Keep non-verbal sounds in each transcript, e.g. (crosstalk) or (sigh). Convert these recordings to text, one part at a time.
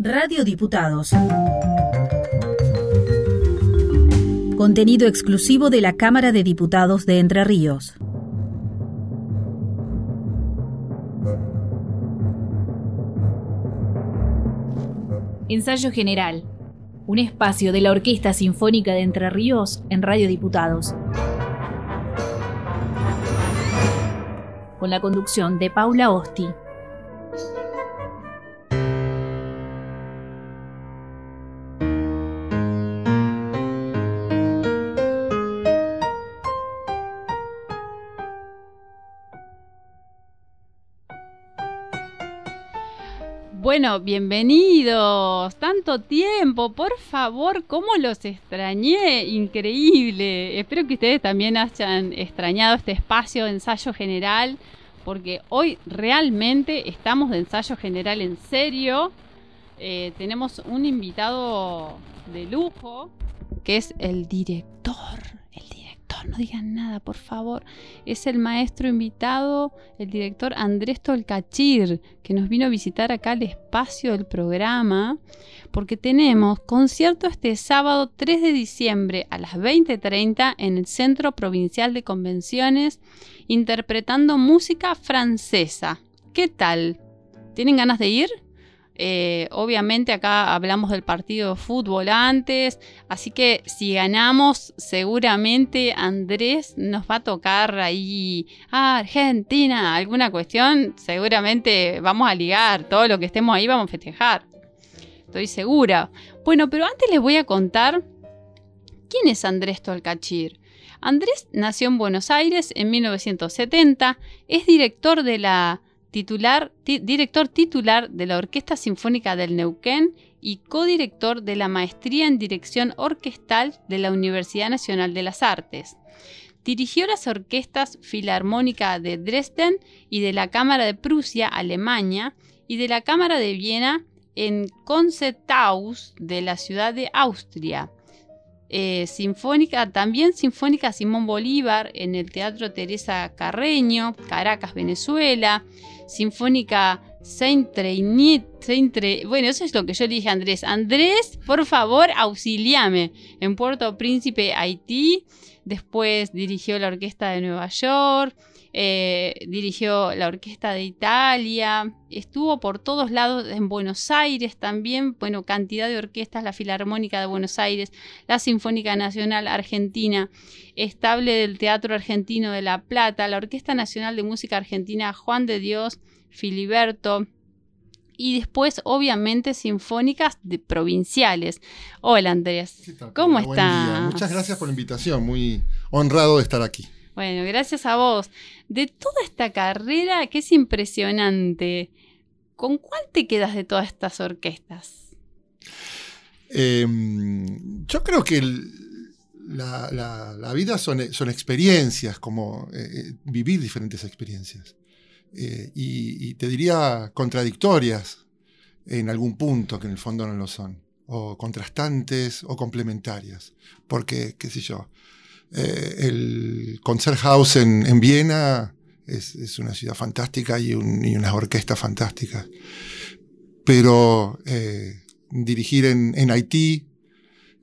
Radio Diputados. Contenido exclusivo de la Cámara de Diputados de Entre Ríos. Ensayo General. Un espacio de la Orquesta Sinfónica de Entre Ríos en Radio Diputados. Con la conducción de Paula Osti. Bueno, bienvenidos. Tanto tiempo, por favor, ¿cómo los extrañé? Increíble. Espero que ustedes también hayan extrañado este espacio de ensayo general, porque hoy realmente estamos de ensayo general en serio. Eh, tenemos un invitado de lujo, que es el director no digan nada, por favor. Es el maestro invitado, el director Andrés Tolcachir, que nos vino a visitar acá al espacio del programa, porque tenemos concierto este sábado 3 de diciembre a las 20.30 en el Centro Provincial de Convenciones, interpretando música francesa. ¿Qué tal? ¿Tienen ganas de ir? Eh, obviamente acá hablamos del partido de fútbol antes, así que si ganamos seguramente Andrés nos va a tocar ahí ah, Argentina, alguna cuestión, seguramente vamos a ligar, todo lo que estemos ahí vamos a festejar. Estoy segura. Bueno, pero antes les voy a contar quién es Andrés Tolcachir. Andrés nació en Buenos Aires en 1970, es director de la director titular de la Orquesta Sinfónica del Neuquén y codirector de la Maestría en Dirección Orquestal de la Universidad Nacional de las Artes. Dirigió las orquestas Filarmónica de Dresden y de la Cámara de Prusia, Alemania, y de la Cámara de Viena en Concerthaus de la ciudad de Austria. Eh, sinfónica, también Sinfónica Simón Bolívar en el Teatro Teresa Carreño, Caracas, Venezuela, Sinfónica Saint bueno, eso es lo que yo le dije a Andrés. Andrés, por favor, auxíliame. En Puerto Príncipe, Haití. Después dirigió la Orquesta de Nueva York. Eh, dirigió la Orquesta de Italia, estuvo por todos lados en Buenos Aires también, bueno, cantidad de orquestas, la Filarmónica de Buenos Aires, la Sinfónica Nacional Argentina, estable del Teatro Argentino de La Plata, la Orquesta Nacional de Música Argentina Juan de Dios, Filiberto, y después obviamente sinfónicas de provinciales. Hola Andrés, ¿cómo estás? Muchas gracias por la invitación, muy honrado de estar aquí. Bueno, gracias a vos. De toda esta carrera que es impresionante, ¿con cuál te quedas de todas estas orquestas? Em, yo creo que la, vida son, experiencias, como eh, eh, vivir diferentes experiencias. Eh, y, te diría contradictorias en algún punto, que en el fondo no lo son, o contrastantes o complementarias, porque, qué sé yo, eh, el Konzerthaus en, en Viena es, una ciudad fantástica y, unas orquestas fantásticas. Pero eh, dirigir en, Haití,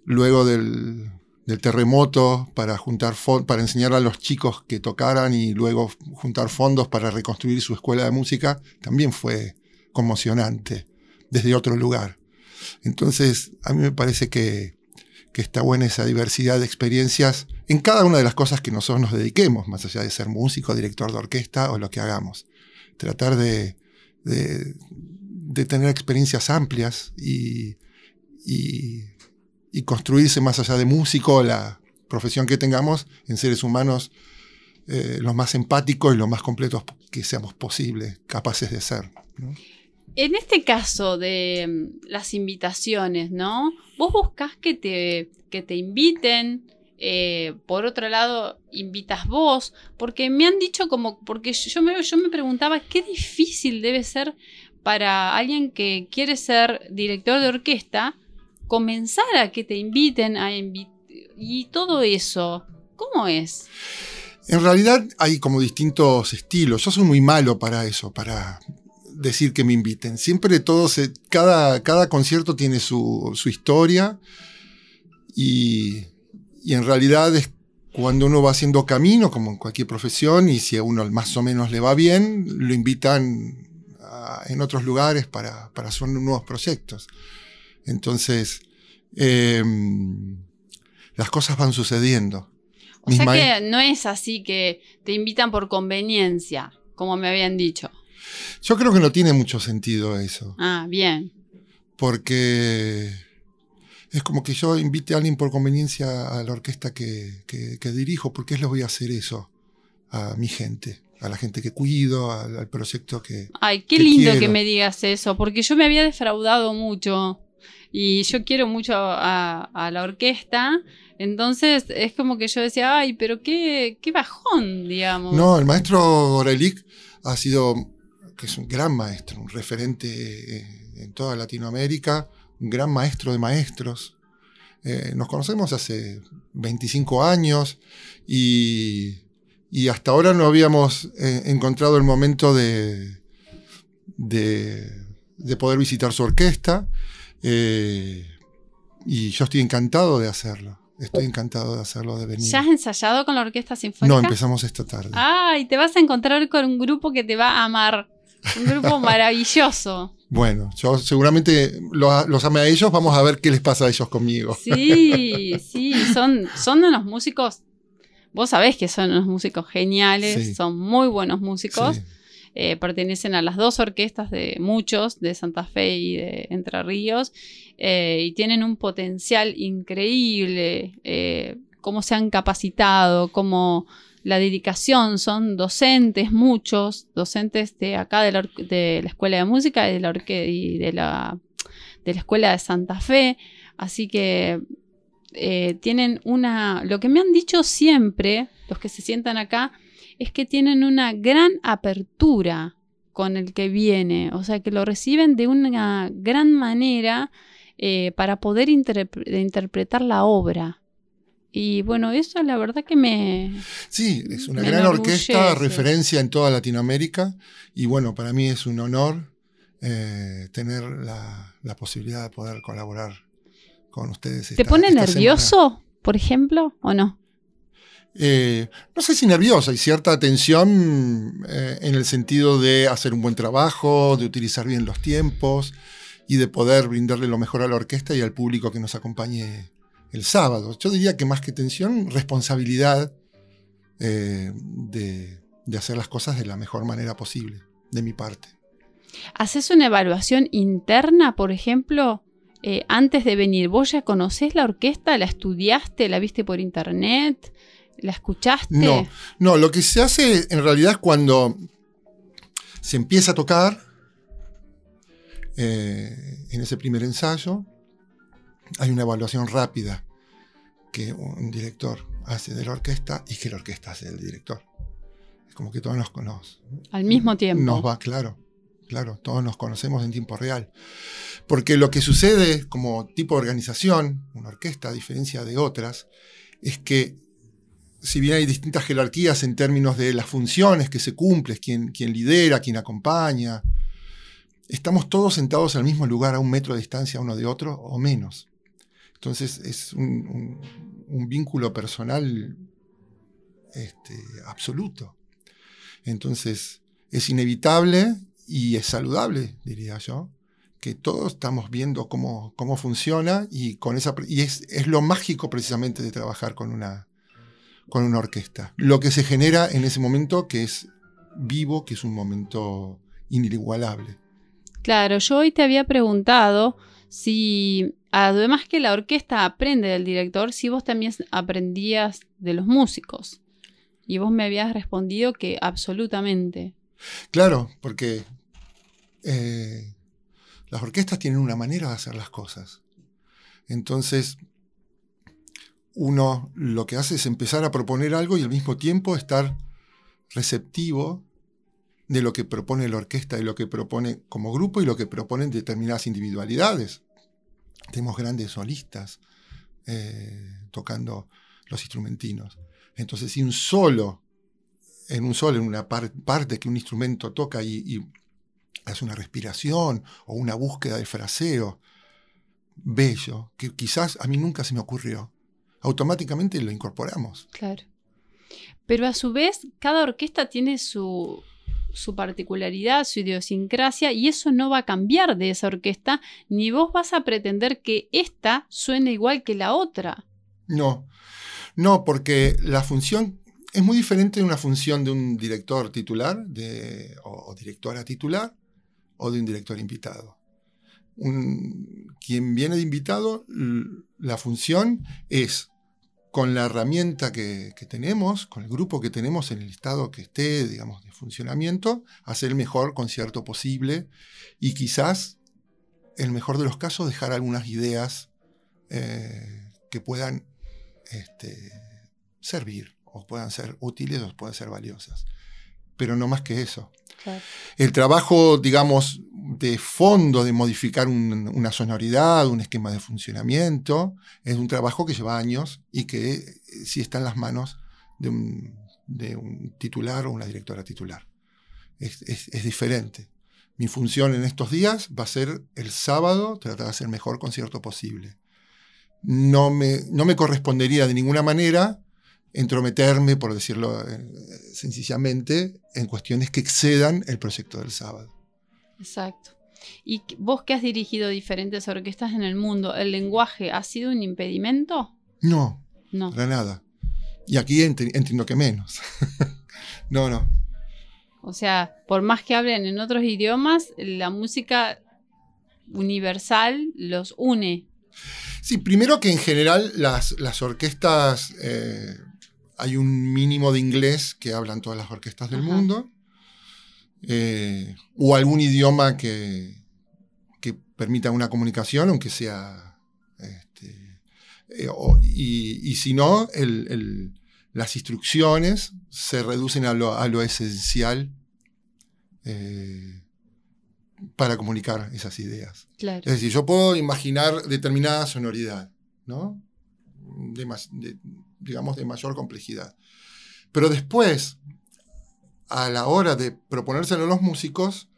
luego del, terremoto, para, juntar para enseñar a los chicos que tocaran y luego juntar fondos para reconstruir su escuela de música, también fue conmocionante desde otro lugar. Entonces, a mí me parece que que está buena esa diversidad de experiencias en cada una de las cosas que nosotros nos dediquemos, más allá de ser músico, director de orquesta o lo que hagamos. Tratar de, de, tener experiencias amplias y, y, construirse más allá de músico, la profesión que tengamos, en seres humanos eh, los más empáticos y los más completos que seamos posibles, capaces de ser. En este caso de mm, las invitaciones, ¿no? Vos buscas que te, que te inviten, eh, por otro lado, invitas vos, porque me han dicho como, porque yo me, yo me preguntaba qué difícil debe ser para alguien que quiere ser director de orquesta, comenzar a que te inviten a y todo eso. ¿Cómo es? En realidad hay como distintos estilos. Yo soy muy malo para eso, para decir que me inviten. Siempre todo se, cada, cada concierto tiene su, su historia y, y, en realidad es cuando uno va haciendo camino, como en cualquier profesión, y si a uno más o menos le va bien, lo invitan a, en otros lugares para, para hacer nuevos proyectos. Entonces, eh, las cosas van sucediendo. O sea que no es así que te invitan por conveniencia, como me habían dicho. Yo creo que no tiene mucho sentido eso. Ah, bien. Porque es como que yo invite a alguien por conveniencia a la orquesta que, que, dirijo, ¿por qué les voy a hacer eso a mi gente? A la gente que cuido, al, proyecto que. Ay, qué lindo que me digas eso, porque yo me había defraudado mucho y yo quiero mucho a, la orquesta. Entonces es como que yo decía, ay, pero qué, qué bajón, digamos. No, el maestro Gorelick ha sido, que es un gran maestro, un referente eh, en toda Latinoamérica, un gran maestro de maestros. Eh, nos conocemos hace 25 años y, y hasta ahora no habíamos eh, encontrado el momento de, de, de poder visitar su orquesta. Eh, y yo estoy encantado de hacerlo. Estoy encantado de hacerlo, de venir. ¿Ya has ensayado con la orquesta sinfónica? No, empezamos esta tarde. Ay, te vas a encontrar con un grupo que te va a amar. Un grupo (laughs) maravilloso. Bueno, yo seguramente los, amé a ellos, vamos a ver qué les pasa a ellos conmigo. Sí, sí, son, son unos músicos, vos sabés que son unos músicos geniales, son muy buenos músicos. Eh, pertenecen a las dos orquestas de muchos, de Santa Fe y de Entre Ríos, eh, y tienen un potencial increíble, eh, cómo se han capacitado, cómo la dedicación, son docentes, muchos, docentes de acá de la, Escuela de Música y de la, Escuela de Santa Fe, así que tienen una, lo que me han dicho siempre, los que se sientan acá, es que tienen una gran apertura con el que viene, o sea, que lo reciben de una gran manera eh, para poder interpretar la obra. Y bueno, eso la verdad que me... Sí, es una gran orquesta, referencia en toda Latinoamérica, y bueno, para mí es un honor eh, tener la, posibilidad de poder colaborar con ustedes. ¿Te pone nervioso, por ejemplo, o no? Eh, no sé si nerviosa, hay cierta tensión eh, en el sentido de hacer un buen trabajo, de utilizar bien los tiempos y de poder brindarle lo mejor a la orquesta y al público que nos acompañe el sábado. Yo diría que más que tensión, responsabilidad eh, de, hacer las cosas de la mejor manera posible, de mi parte. ¿Haces una evaluación interna, por ejemplo? antes de venir, ¿vos ya conocés la orquesta? ¿La estudiaste? ¿La viste por internet? ¿La escuchaste? No, no, lo que se hace en realidad es cuando se empieza a tocar eh, en ese primer ensayo, hay una evaluación rápida que un director hace de la orquesta y que la orquesta hace del director. Es como que todos nos conocen. Al mismo tiempo. Nos va, claro, claro, todos nos conocemos en tiempo real. Porque lo que sucede como tipo de organización, una orquesta a diferencia de otras, es que si bien hay distintas jerarquías en términos de las funciones que se cumplen, quién, lidera, quién acompaña, estamos todos sentados en el mismo lugar a un metro de distancia uno de otro o menos. Entonces es un, vínculo personal este, absoluto. Entonces es inevitable y es saludable, diría yo, que todos estamos viendo cómo, cómo funciona y, con esa, y es, es lo mágico precisamente de trabajar con una, con una orquesta. Lo que se genera en ese momento que es vivo, que es un momento inigualable. Claro, yo hoy te había preguntado si, además que la orquesta aprende del director, si vos también aprendías de los músicos. Y vos me habías respondido que absolutamente. Claro, porque eh, las orquestas tienen una manera de hacer las cosas. Entonces, uno lo que hace es empezar a proponer algo y al mismo tiempo estar receptivo de lo que propone la orquesta y lo que propone como grupo y lo que proponen determinadas individualidades. Tenemos grandes solistas eh, tocando los instrumentinos. Entonces, si un solo, en un solo, en una parte que un instrumento toca y, es una respiración o una búsqueda de fraseo bello, que quizás a mí nunca se me ocurrió. Automáticamente lo incorporamos. Claro. Pero a su vez, cada orquesta tiene su, su particularidad, su idiosincrasia, y eso no va a cambiar de esa orquesta, ni vos vas a pretender que esta suene igual que la otra. No, no, porque la función es muy diferente de una función de un director titular de, o, directora titular o de un director invitado. quien viene de invitado, la función es con la herramienta que, tenemos, con el grupo que tenemos en el estado que esté, digamos, de funcionamiento, hacer el mejor concierto posible y quizás, en el mejor de los casos, dejar algunas ideas eh, que puedan este, servir o puedan ser útiles o puedan ser valiosas. Pero no más que eso. El trabajo, digamos, de fondo de modificar una sonoridad, un esquema de funcionamiento, es un trabajo que lleva años y que eh, sí está en las manos de un, titular o una directora titular. Es, diferente. Mi función en estos días va a ser el sábado tratar de hacer el mejor concierto posible. No me, no me correspondería de ninguna manera entrometerme, por decirlo eh, sencillamente, en cuestiones que excedan el proyecto del sábado. Exacto. Y vos que has dirigido diferentes orquestas en el mundo, ¿el lenguaje ha sido un impedimento? No, no. para nada. Y aquí entiendo que menos. (laughs) no, no. O sea, por más que hablen en otros idiomas, la música universal los une. Sí, primero que en general las, las orquestas eh, hay un mínimo de inglés que hablan todas las orquestas del mundo, eh, o algún idioma que, que, permita una comunicación, aunque sea... Este, eh, y, si no, las instrucciones se reducen a lo, esencial eh, para comunicar esas ideas. Es decir, yo puedo imaginar determinada sonoridad, ¿no? de, digamos, de mayor complejidad. Pero después, a la hora de proponérselo a los músicos,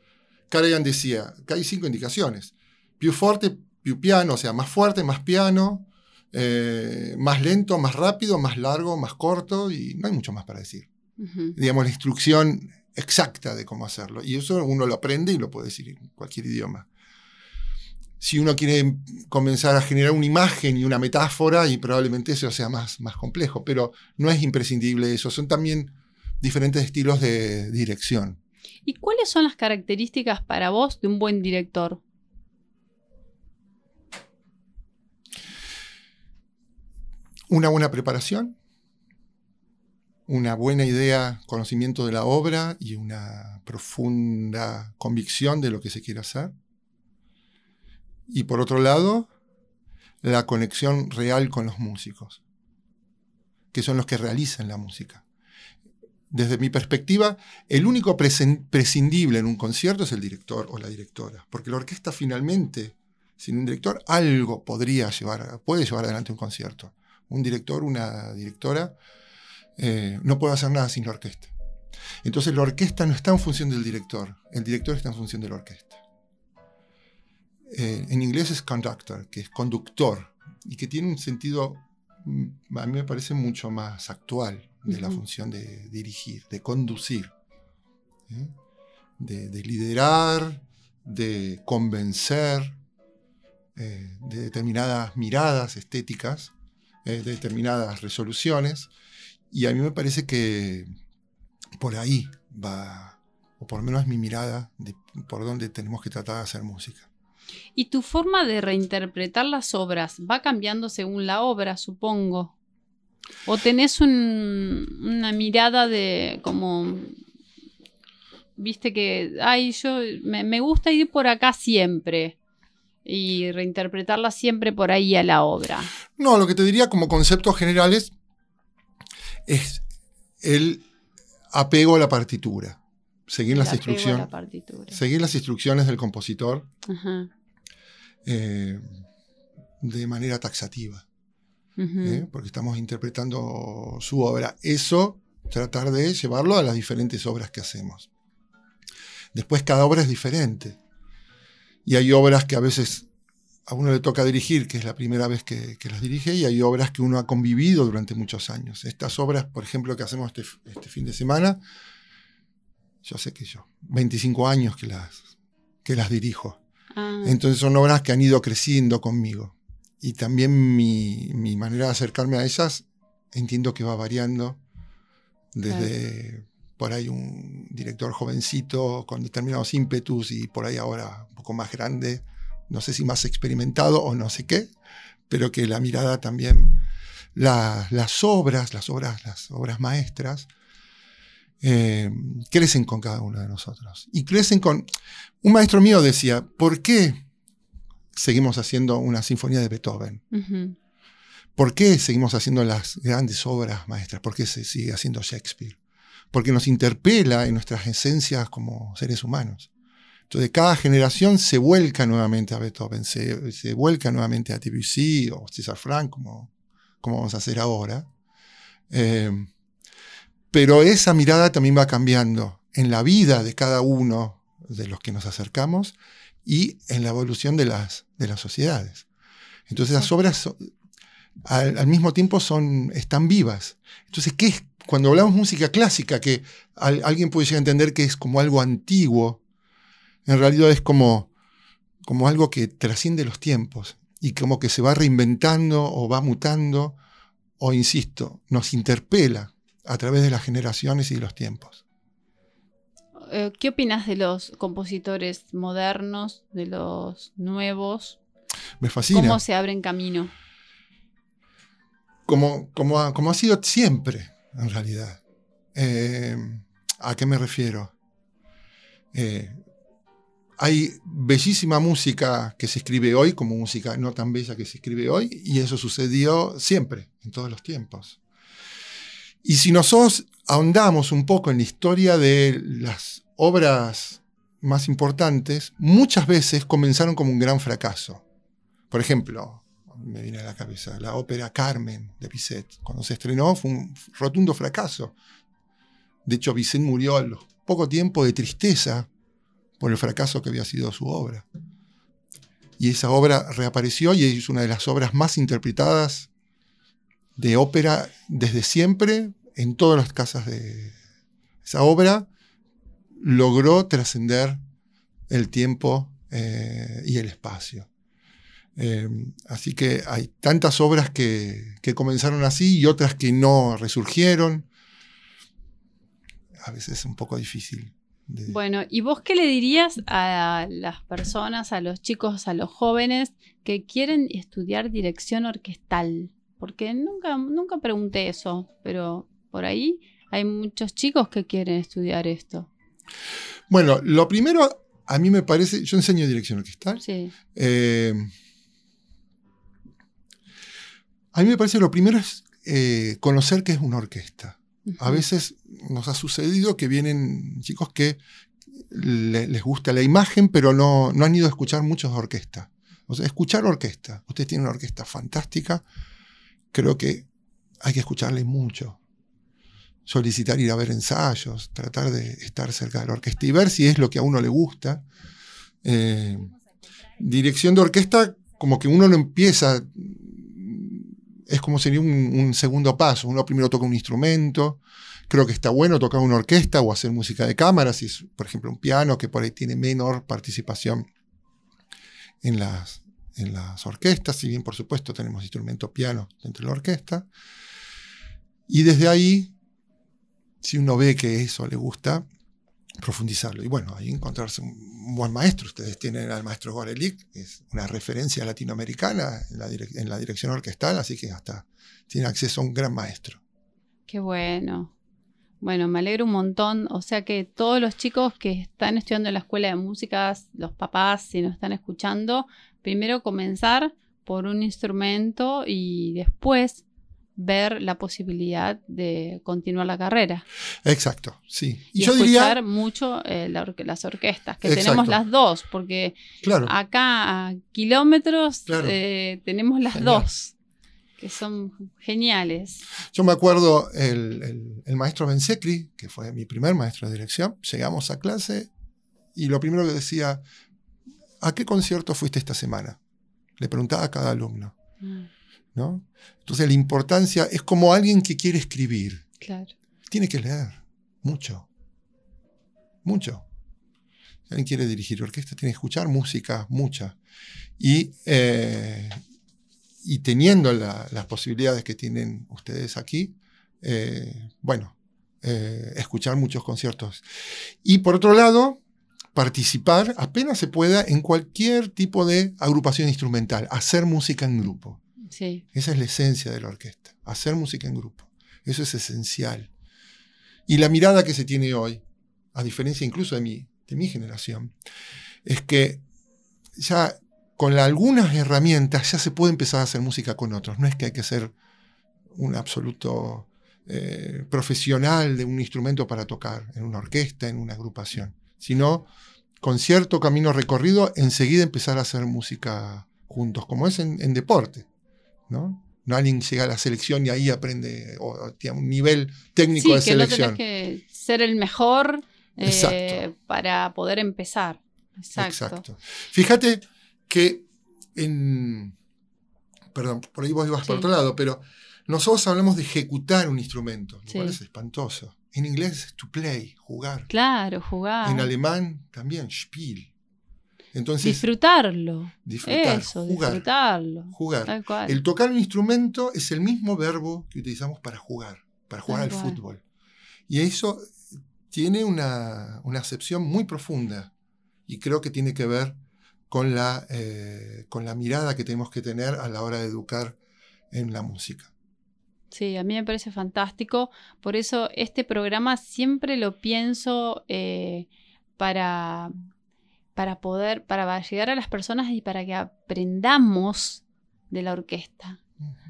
Karajan decía que hay cinco indicaciones. Più forte, più piano, o sea, más fuerte, más piano, eh, más lento, más rápido, más largo, más corto, y no hay mucho más para decir. Digamos, la instrucción exacta de cómo hacerlo. Y eso uno lo aprende y lo puede decir en cualquier idioma si uno quiere comenzar a generar una imagen y una metáfora, y probablemente eso sea más, más complejo, pero no es imprescindible eso, son también diferentes estilos de dirección. ¿Y cuáles son las características para vos de un buen director? Una buena preparación, una buena idea, conocimiento de la obra y una profunda convicción de lo que se quiere hacer y por otro lado, la conexión real con los músicos, que son los que realizan la música. Desde mi perspectiva, el único prescindible en un concierto es el director o la directora, porque la orquesta finalmente, sin un director, algo podría llevar, puede llevar adelante un concierto. Un director, una directora, eh, no puede hacer nada sin la orquesta. Entonces la orquesta no está en función del director, el director está en función de la orquesta. Eh, en inglés es conductor, que es conductor, y que tiene un sentido, mm, a mí me parece mucho más actual de la función de dirigir, de conducir, ¿eh? de, liderar, de convencer, eh, de determinadas miradas estéticas, de determinadas resoluciones, y a mí me parece que por ahí va, o por lo menos mi mirada de por dónde tenemos que tratar de hacer música. Y tu forma de reinterpretar las obras va cambiando según la obra, supongo. O tenés una mirada de como, viste que, ay, yo me, gusta ir por acá siempre y reinterpretarla siempre por ahí a la obra. No, lo que te diría como conceptos generales es el apego a la partitura. Seguir las instrucciones. Seguir las instrucciones del compositor. Ajá. Eh, de manera taxativa, ¿eh? porque estamos interpretando su obra. Eso, tratar de llevarlo a las diferentes obras que hacemos. Después cada obra es diferente. Y hay obras que a veces a uno le toca dirigir, que es la primera vez que, las dirige, y hay obras que uno ha convivido durante muchos años. Estas obras, por ejemplo, que hacemos este, este fin de semana, yo sé que yo, 25 años que las, que las dirijo. Ah. Entonces son obras que han ido creciendo conmigo. Y también mi, manera de acercarme a ellas entiendo que va variando desde por ahí un director jovencito con determinados ímpetus y por ahí ahora un poco más grande, no sé si más experimentado o no sé qué, pero que la mirada también, las obras, las obras, las obras maestras, eh, crecen con cada uno de nosotros. Y crecen con... Un maestro mío decía, ¿por qué seguimos haciendo una sinfonía de Beethoven? ¿Por qué seguimos haciendo las grandes obras maestras? ¿Por qué se sigue haciendo Shakespeare? Porque nos interpela en nuestras esencias como seres humanos. Entonces, cada generación se vuelca nuevamente a Beethoven, se, vuelca nuevamente a Debussy o César Frank, como, como vamos a hacer ahora. Eh, pero esa mirada también va cambiando en la vida de cada uno de los que nos acercamos y en la evolución de las, de las sociedades. Entonces las obras al, mismo tiempo son, están vivas. Entonces, ¿qué es? Cuando hablamos música clásica, que alguien puede llegar a entender que es como algo antiguo, en realidad es como, como algo que trasciende los tiempos y como que se va reinventando o va mutando o, insisto, nos interpela a través de las generaciones y los tiempos. Eh, ¿Qué opinas de los compositores modernos, de los nuevos? Me fascina. ¿Cómo se abren camino? Como, como, ha, como ha sido siempre, en realidad. Eh, ¿A qué me refiero? Eh, hay bellísima música que se escribe hoy, como música no tan bella que se escribe hoy, y eso sucedió siempre, en todos los tiempos. Y si nosotros ahondamos un poco en la historia de las obras más importantes, muchas veces comenzaron como un gran fracaso. Por ejemplo, me viene a la cabeza la ópera Carmen de Bizet. Cuando se estrenó fue un rotundo fracaso. De hecho, Bizet murió a poco tiempo de tristeza por el fracaso que había sido su obra. Y esa obra reapareció y es una de las obras más interpretadas de ópera desde siempre en todas las casas de esa obra logró trascender el tiempo eh, y el espacio. Eh, así que hay tantas obras que, comenzaron así y otras que no resurgieron. A veces es un poco difícil. Bueno, ¿y vos qué le dirías a las personas, a los chicos, a los jóvenes que quieren estudiar dirección orquestal? Porque nunca, nunca pregunté eso, pero por ahí hay muchos chicos que quieren estudiar esto. Bueno, lo primero, a mí me parece, yo enseño dirección orquestal. Sí. Eh, a mí me parece lo primero es eh, conocer qué es una orquesta. A veces nos ha sucedido que vienen chicos que les gusta la imagen, pero no, no han ido a escuchar muchos de orquesta. O sea, escuchar orquesta. Usted tiene una orquesta fantástica. Creo que hay que escucharle mucho solicitar ir a ver ensayos, tratar de estar cerca de la orquesta y ver si es lo que a uno le gusta. Eh, dirección de orquesta, como que uno no empieza, es como sería un, segundo paso. Uno primero toca un instrumento, creo que está bueno tocar una orquesta o hacer música de cámara, si es, por ejemplo, un piano que por ahí tiene menor participación en las, en las orquestas, si bien por supuesto tenemos instrumento piano dentro de la orquesta. Y desde ahí si uno ve que eso le gusta, profundizarlo. Y bueno, ahí encontrarse un buen maestro. Ustedes tienen al maestro Gorelik, que es una referencia latinoamericana en la, en la dirección orquestal, así que hasta tiene acceso a un gran maestro. Qué bueno. Bueno, me alegro un montón. O sea que todos los chicos que están estudiando en la escuela de música, los papás, si nos están escuchando, primero comenzar por un instrumento y después ver la posibilidad de continuar la carrera. Exacto, sí. Y, escuchar mucho eh, las orquestas, que tenemos las dos, porque acá a kilómetros eh, tenemos las dos, que son geniales. Yo me acuerdo el, el, maestro Bensecri, que fue mi primer maestro de dirección, llegamos a clase y lo primero que decía, ¿a qué concierto fuiste esta semana? Le preguntaba a cada alumno. Mm, ¿no? Entonces la importancia es como alguien que quiere escribir. claro. Tiene que leer mucho. Mucho. Si alguien quiere dirigir orquesta, tiene que escuchar música, mucha. Y, eh, y teniendo la- las posibilidades que tienen ustedes aquí, eh, bueno, eh, escuchar muchos conciertos. Y por otro lado, participar apenas se pueda en cualquier tipo de agrupación instrumental, hacer música en grupo. Sí, Esa es la esencia de la orquesta, hacer música en grupo. Eso es esencial. Y la mirada que se tiene hoy, a diferencia incluso de mi, de mi generación, es que ya con algunas herramientas ya se puede empezar a hacer música con otros. No es que hay que ser un absoluto eh, profesional de un instrumento para tocar en una orquesta, en una agrupación, sino con cierto camino recorrido, enseguida empezar a hacer música juntos, como es en deporte. ¿No? No alguien llega a la selección y ahí aprende o, o tiene un nivel técnico sí de que no selección. tenés que ser el mejor eh, para poder empezar. Exacto. Exacto. Fíjate que en. Perdón, por ahí vos ibas por otro lado, pero nosotros hablamos de ejecutar un instrumento, lo cual Sí. es espantoso. En inglés es to play, jugar. Claro, jugar. En alemán también, spiel. Entonces, disfrutarlo. disfrutar, Eso, jugar. disfrutarlo. jugar. Tal cual. El tocar un instrumento es el mismo verbo que utilizamos para jugar, para jugar Tal al cual. fútbol. Y eso tiene una, una acepción muy profunda y creo que tiene que ver con la, eh, con la mirada que tenemos que tener a la hora de educar en la música. Sí, a mí me parece fantástico. Por eso este programa siempre lo pienso eh, para, para poder, para llegar a las personas y para que aprendamos de la orquesta.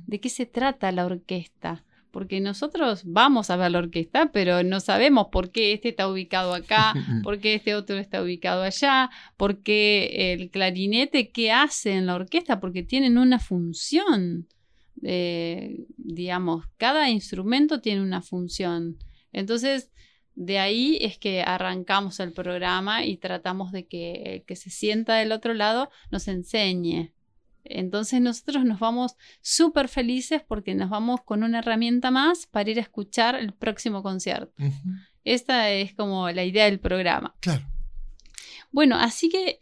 ¿De qué se trata la orquesta? Porque nosotros vamos a ver la orquesta, pero no sabemos por qué este está ubicado acá, (laughs) por qué este otro está ubicado allá, por qué el clarinete, qué hace en la orquesta, porque tienen una función. eh, digamos, cada instrumento tiene una función. Entonces, de ahí es que arrancamos el programa y tratamos de que el que se sienta del otro lado nos enseñe. Entonces nosotros nos vamos súper felices porque nos vamos con una herramienta más para ir a escuchar el próximo concierto. Esta es como la idea del programa. Claro. Bueno, así que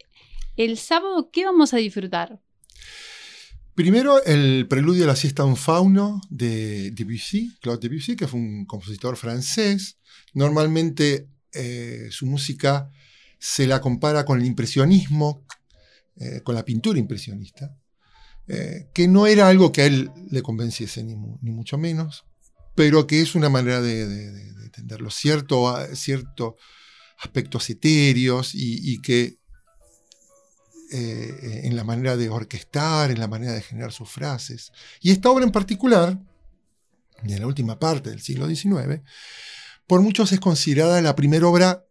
el sábado, ¿qué vamos a disfrutar? Primero, el preludio a la siesta un fauno de Debussy, Claude Debussy, que fue un compositor francés. Normalmente eh, su música se la compara con el impresionismo, eh, con la pintura impresionista, eh, que no era algo que a él le convenciese, ni, mu- ni mucho menos, pero que es una manera de, de- de- de entenderlo. Cierto, aspectos etéreos y que eh, en la manera de orquestar, en la manera de generar sus frases. Y esta obra en particular, de la última parte del siglo XIX, por muchos es considerada la primera obra,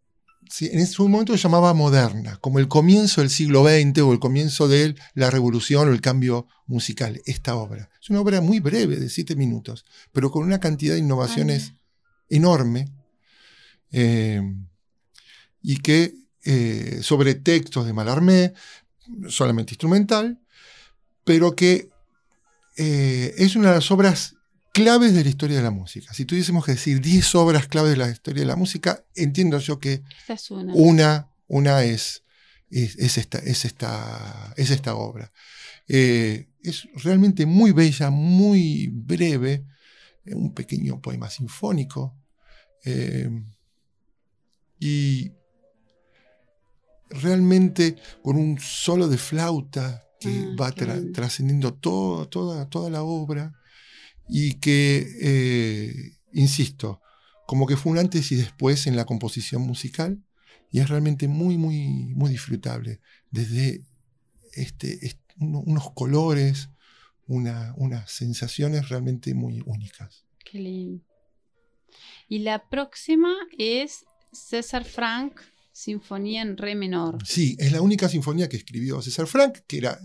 en su momento se llamaba moderna, como el comienzo del siglo XX o el comienzo de la revolución o el cambio musical, esta obra. Es una obra muy breve, de siete minutos, pero con una cantidad de innovaciones enorme eh, y que eh, sobre textos de Mallarmé, solamente instrumental, pero que eh, es una de las obras claves de la historia de la música. Si tuviésemos que decir 10 obras claves de la historia de la música, entiendo yo que es una. una, una es, es, es esta, es, esta, es esta obra. Eh, es realmente muy bella, muy breve, eh, un pequeño poema sinfónico. eh, y realmente con un solo de flauta que Ah, va tra- trascendiendo todo- toda, toda la obra y que, eh, insisto, como que fue un antes y después en la composición musical y es realmente muy, muy, muy disfrutable. Desde este, est- uno- unos colores, una- unas sensaciones realmente muy únicas. Qué lindo. Y la próxima es César Frank, Sinfonía en Re menor. Sí, es la única sinfonía que escribió César Frank, que era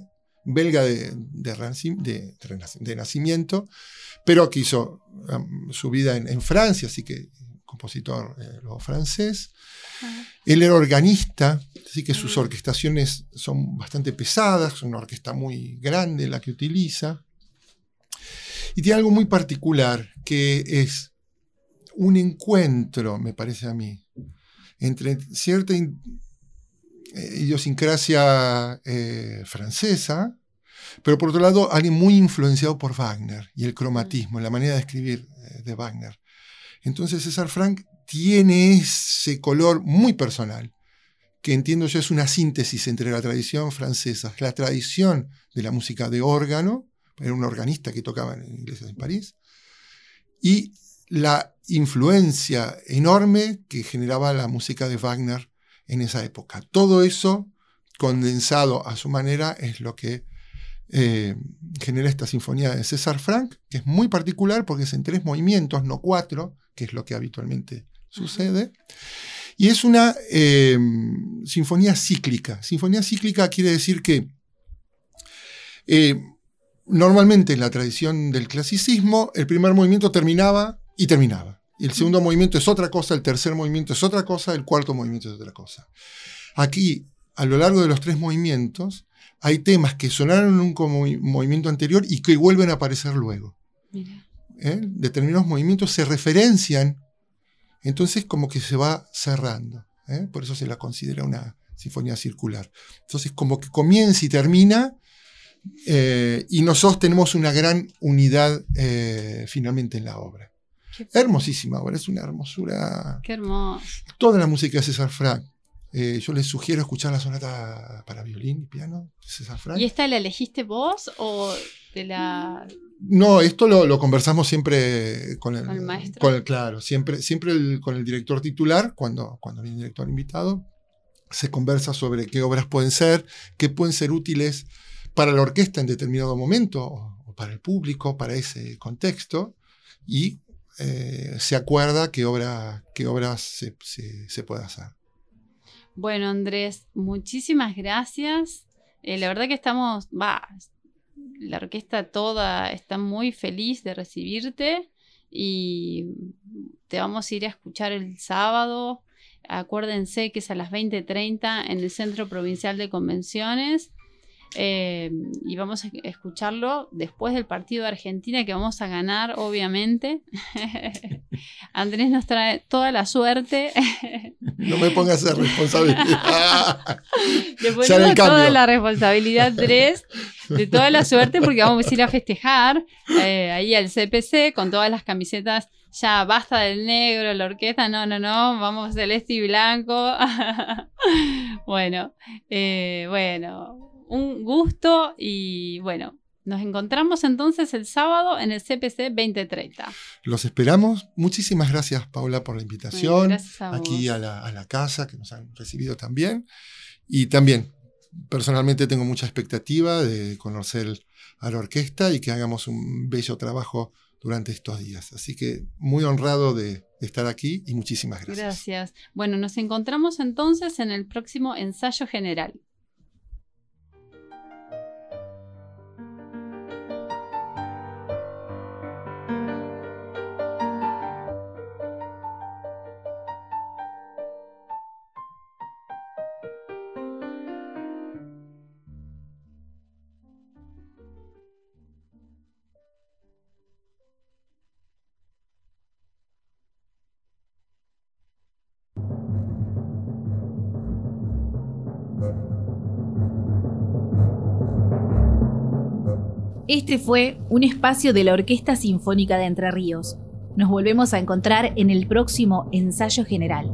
belga de, de, nacimiento, pero que hizo um, su vida en, en Francia, así que compositor eh, francés. Él era organista, así que sus orquestaciones son bastante pesadas, es una orquesta muy grande la que utiliza. Y tiene algo muy particular, que es un encuentro, me parece a mí, entre cierta eh, idiosincrasia eh, francesa, pero por otro lado, alguien muy influenciado por Wagner y el cromatismo, la manera de escribir eh, de Wagner. Entonces César Frank tiene ese color muy personal, que entiendo yo es una síntesis entre la tradición francesa, la tradición de la música de órgano, era un organista que tocaba en iglesias en París, y la influencia enorme que generaba la música de Wagner en esa época. Todo eso condensado a su manera es lo que eh, genera esta sinfonía de César Frank, que es muy particular porque es en tres movimientos, no cuatro, que es lo que habitualmente sucede. Y es una eh, sinfonía cíclica. Sinfonía cíclica quiere decir que eh, normalmente en la tradición del clasicismo, el primer movimiento terminaba y terminaba. Y el segundo movimiento es otra cosa, el tercer movimiento es otra cosa, el cuarto movimiento es otra cosa. Aquí, a lo largo de los tres movimientos, hay temas que sonaron en un movimiento anterior y que vuelven a aparecer luego. ¿Eh? Determinados movimientos se referencian, entonces como que se va cerrando. ¿eh? Por eso se la considera una sinfonía circular. Entonces como que comienza y termina eh, y nosotros tenemos una gran unidad finalmente en la obra. Hermosísima obra, es una hermosura. Qué hermoso. Toda la música de César Frank eh, yo les sugiero escuchar la sonata para violín y piano César Frank. ¿Y esta la elegiste vos o de la.? No, esto lo, conversamos siempre con el, ¿Con el maestro. claro, siempre, siempre con el director titular, cuando, cuando viene el director invitado, se conversa sobre qué obras pueden ser, qué pueden ser útiles para la orquesta en determinado momento, o, para el público, para ese contexto, y eh, se acuerda qué, obra, qué obras se, se puede hacer. Bueno, Andrés, muchísimas gracias. Eh, la verdad que estamos, va, la orquesta toda está muy feliz de recibirte y te vamos a ir a escuchar el sábado. Acuérdense que es a las 20:30 en el Centro Provincial de Convenciones. Eh, y vamos a escucharlo después del partido de Argentina que vamos a ganar, obviamente. (laughs) Andrés nos trae toda la suerte. (laughs) no me pongas esa responsabilidad. (laughs) Le ponemos toda la responsabilidad, Andrés, de toda la suerte porque vamos a ir a festejar eh, ahí al CPC con todas las camisetas. Ya basta del negro, la orquesta, no, no, no, vamos celeste y blanco. bueno, eh, bueno, un gusto y bueno, nos encontramos entonces el sábado en el CPC 2030. Los esperamos. Muchísimas gracias, Paula, por la invitación. aquí a la, casa que nos han recibido también. Y también, personalmente, tengo mucha expectativa de conocer a la orquesta y que hagamos un bello trabajo durante estos días. Así que muy honrado de estar aquí y muchísimas gracias. Gracias. Bueno, nos encontramos entonces en el próximo ensayo general. Este fue un espacio de la Orquesta Sinfónica de Entre Ríos. Nos volvemos a encontrar en el próximo ensayo general.